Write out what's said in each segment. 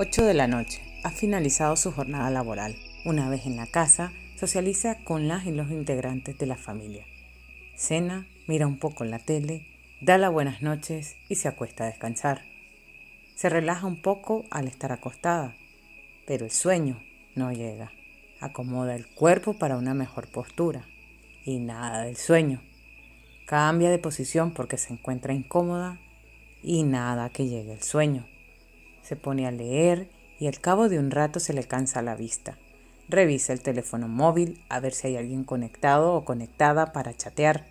8 de la noche. Ha finalizado su jornada laboral. Una vez en la casa, socializa con las y los integrantes de la familia. Cena, mira un poco la tele, da las buenas noches y se acuesta a descansar. Se relaja un poco al estar acostada, pero el sueño no llega. Acomoda el cuerpo para una mejor postura y nada del sueño. Cambia de posición porque se encuentra incómoda y nada que llegue el sueño. Se pone a leer y al cabo de un rato se le cansa la vista. Revisa el teléfono móvil a ver si hay alguien conectado o conectada para chatear.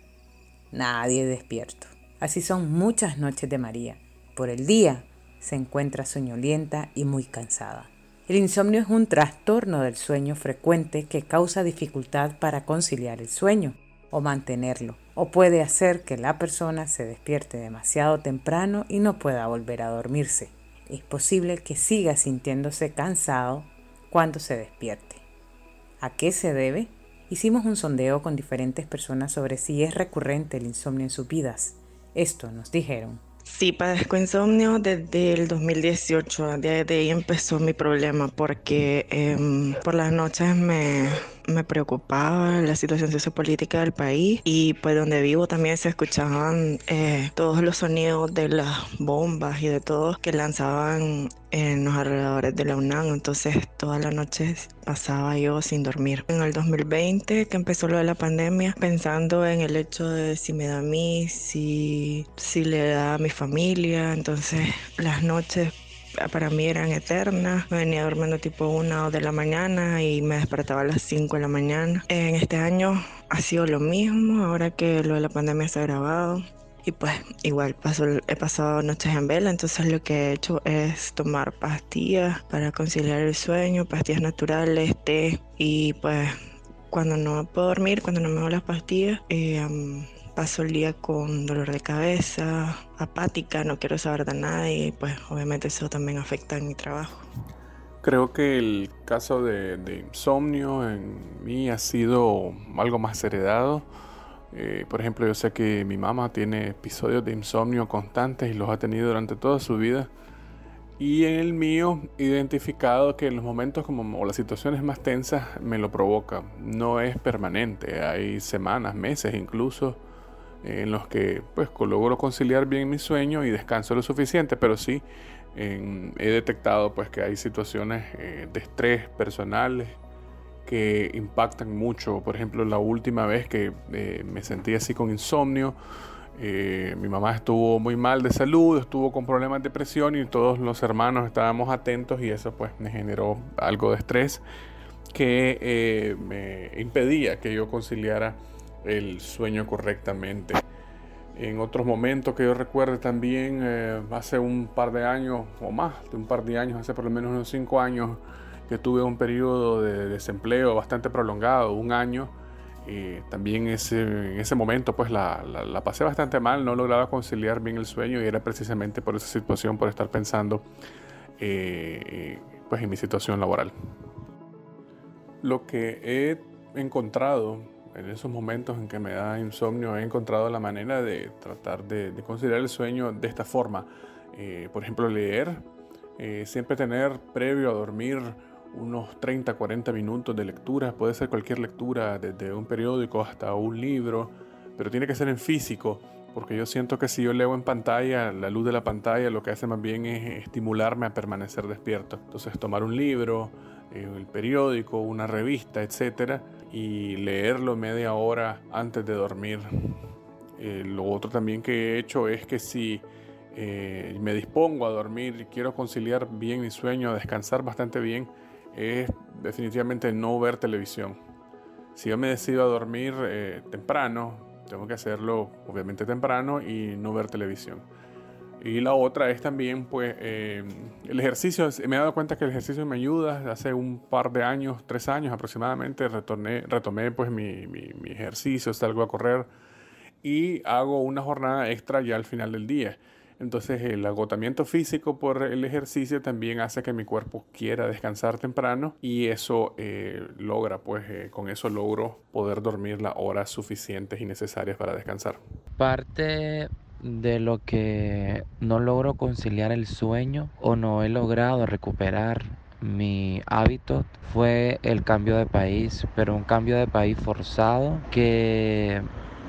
Nadie despierto. Así son muchas noches de María. Por el día se encuentra soñolienta y muy cansada. El insomnio es un trastorno del sueño frecuente que causa dificultad para conciliar el sueño o mantenerlo, o puede hacer que la persona se despierte demasiado temprano y no pueda volver a dormirse es posible que siga sintiéndose cansado cuando se despierte. ¿A qué se debe? Hicimos un sondeo con diferentes personas sobre si es recurrente el insomnio en sus vidas. Esto nos dijeron. Sí, padezco insomnio desde el 2018. Desde ahí empezó mi problema porque em, por las noches me, me preocupaba la situación sociopolítica del país y pues donde vivo también se escuchaban eh, todos los sonidos de las bombas y de todo que lanzaban en los alrededores de la UNAM, entonces todas las noches pasaba yo sin dormir. En el 2020, que empezó lo de la pandemia, pensando en el hecho de si me da a mí, si, si le da a mi familia, entonces las noches para mí eran eternas. Me venía durmiendo tipo una o de la mañana y me despertaba a las 5 de la mañana. En este año ha sido lo mismo, ahora que lo de la pandemia se ha grabado. Y pues igual paso, he pasado noches en vela, entonces lo que he hecho es tomar pastillas para conciliar el sueño, pastillas naturales, té y pues cuando no puedo dormir, cuando no me doy las pastillas, eh, paso el día con dolor de cabeza, apática, no quiero saber de nada y pues obviamente eso también afecta en mi trabajo. Creo que el caso de, insomnio en mí ha sido algo más heredado. Eh, por ejemplo, yo sé que mi mamá tiene episodios de insomnio constantes y los ha tenido durante toda su vida. Y en el mío, identificado que en los momentos como o las situaciones más tensas me lo provoca. No es permanente, hay semanas, meses incluso en los que pues logro conciliar bien mi sueño y descanso lo suficiente, pero sí he detectado pues que hay situaciones eh, de estrés personales que impactan mucho. Por ejemplo, la última vez que eh, me sentí así con insomnio, eh, mi mamá estuvo muy mal de salud, estuvo con problemas de presión y todos los hermanos estábamos atentos y eso pues me generó algo de estrés que me impedía que yo conciliara el sueño correctamente. En otros momentos que yo recuerde también, eh, hace un par de años o más de un par de años, hace por lo menos unos cinco años, que tuve un periodo de desempleo bastante prolongado, un año. también ese, en ese momento pues la, la, pasé bastante mal, no lograba conciliar bien el sueño y era precisamente por esa situación, por estar pensando eh, pues en mi situación laboral. Lo que he encontrado en esos momentos en que me da insomnio he encontrado la manera de tratar de, considerar el sueño de esta forma. Eh, por ejemplo, leer, eh, siempre tener previo a dormir unos 30, 40 minutos de lectura, puede ser cualquier lectura, desde un periódico hasta un libro, pero tiene que ser en físico, porque yo siento que si yo leo en pantalla, la luz de la pantalla lo que hace más bien es estimularme a permanecer despierto. Entonces tomar un libro, eh, el periódico, una revista, etcétera, y leerlo media hora antes de dormir. Eh, lo otro también que he hecho es que si eh, me dispongo a dormir y quiero conciliar bien mi sueño, descansar bastante bien, es definitivamente no ver televisión. Si yo me decido a dormir temprano, tengo que hacerlo obviamente temprano y no ver televisión. Y la otra es también, pues, eh, el ejercicio. Me he dado cuenta que el ejercicio me ayuda. Hace un par de años, tres años aproximadamente, retorné, retomé pues mi, mi, mi ejercicio, salgo a correr y hago una jornada extra ya al final del día. Entonces el agotamiento físico por el ejercicio también hace que mi cuerpo quiera descansar temprano y eso eh, logra, pues eh, con eso logro poder dormir las horas suficientes y necesarias para descansar. Parte de lo que no logro conciliar el sueño o no he logrado recuperar mi hábito fue el cambio de país, pero un cambio de país forzado que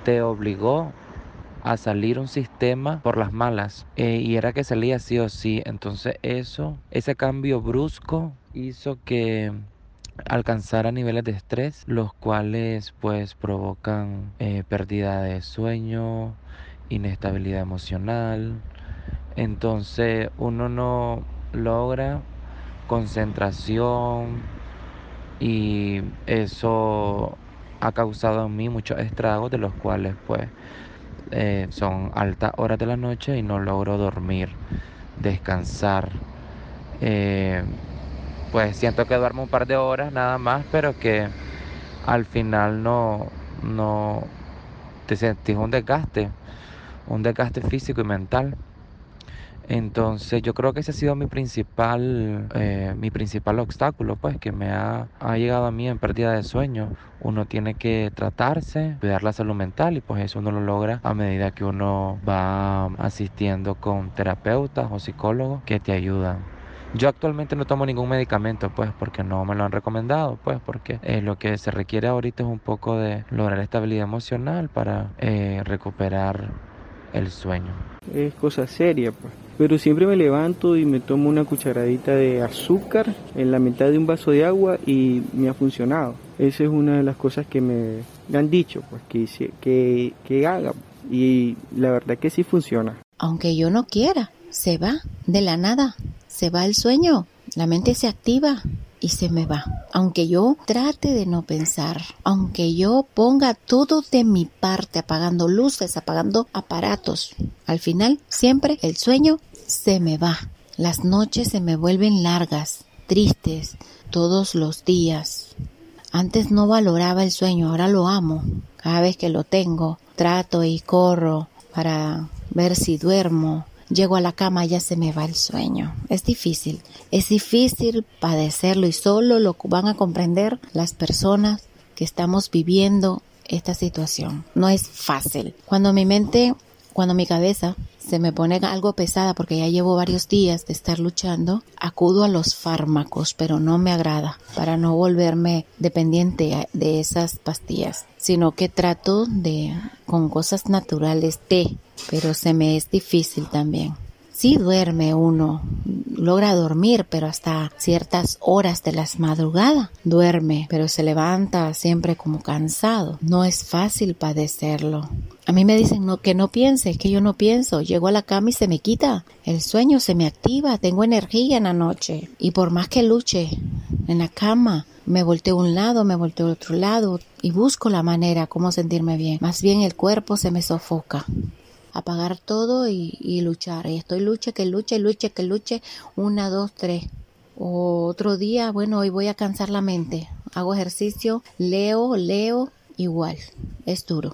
te obligó a salir un sistema por las malas eh, y era que salía sí o sí. Entonces eso, ese cambio brusco hizo que alcanzara niveles de estrés, los cuales pues provocan eh, pérdida de sueño, inestabilidad emocional. Entonces uno no logra concentración y eso ha causado en mí muchos estragos de los cuales pues eh, son altas horas de la noche y no logro dormir, descansar. Eh, pues siento que duermo un par de horas nada más, pero que al final no, no te sentís un desgaste, un desgaste físico y mental. Entonces yo creo que ese ha sido mi principal, eh, mi principal obstáculo, pues que me ha, ha, llegado a mí en pérdida de sueño. Uno tiene que tratarse, cuidar la salud mental y pues eso uno lo logra a medida que uno va asistiendo con terapeutas o psicólogos que te ayudan. Yo actualmente no tomo ningún medicamento, pues, porque no me lo han recomendado, pues, porque eh, lo que se requiere ahorita es un poco de lograr estabilidad emocional para eh, recuperar el sueño. Es cosa seria, pues. Pero siempre me levanto y me tomo una cucharadita de azúcar en la mitad de un vaso de agua y me ha funcionado. Esa es una de las cosas que me han dicho, pues, que, que, que haga. Y la verdad que sí funciona. Aunque yo no quiera, se va de la nada se va el sueño, la mente se activa y se me va. Aunque yo trate de no pensar, aunque yo ponga todo de mi parte, apagando luces, apagando aparatos, al final siempre el sueño se me va. Las noches se me vuelven largas, tristes, todos los días. Antes no valoraba el sueño, ahora lo amo. Cada vez que lo tengo, trato y corro para ver si duermo, llego a la cama ya se me va el sueño. Es difícil, es difícil padecerlo y solo lo van a comprender las personas que estamos viviendo esta situación. No es fácil. Cuando mi mente, cuando mi cabeza se me pone algo pesada porque ya llevo varios días de estar luchando, acudo a los fármacos, pero no me agrada para no volverme dependiente de esas pastillas, sino que trato de con cosas naturales de, pero se me es difícil también. Sí duerme uno, logra dormir, pero hasta ciertas horas de las madrugadas duerme, pero se levanta siempre como cansado. No es fácil padecerlo. A mí me dicen que no piense, que yo no pienso. Llego a la cama y se me quita. El sueño se me activa, tengo energía en la noche. Y por más que luche en la cama, me volteo un lado, me volteo otro lado y busco la manera como sentirme bien. Más bien el cuerpo se me sofoca apagar todo y, luchar. Y estoy lucha, que luche, luche, que luche. Una, dos, tres. Otro día, bueno, hoy voy a cansar la mente. Hago ejercicio, leo, leo, igual. Es duro.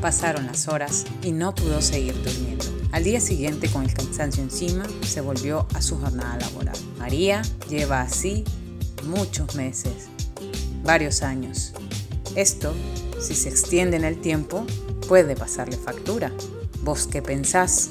Pasaron las horas y no pudo seguir durmiendo. Al día siguiente, con el cansancio encima, se volvió a su jornada laboral. María lleva así muchos meses, varios años. Esto, si se extiende en el tiempo, puede pasarle factura. ¿Vos qué pensás?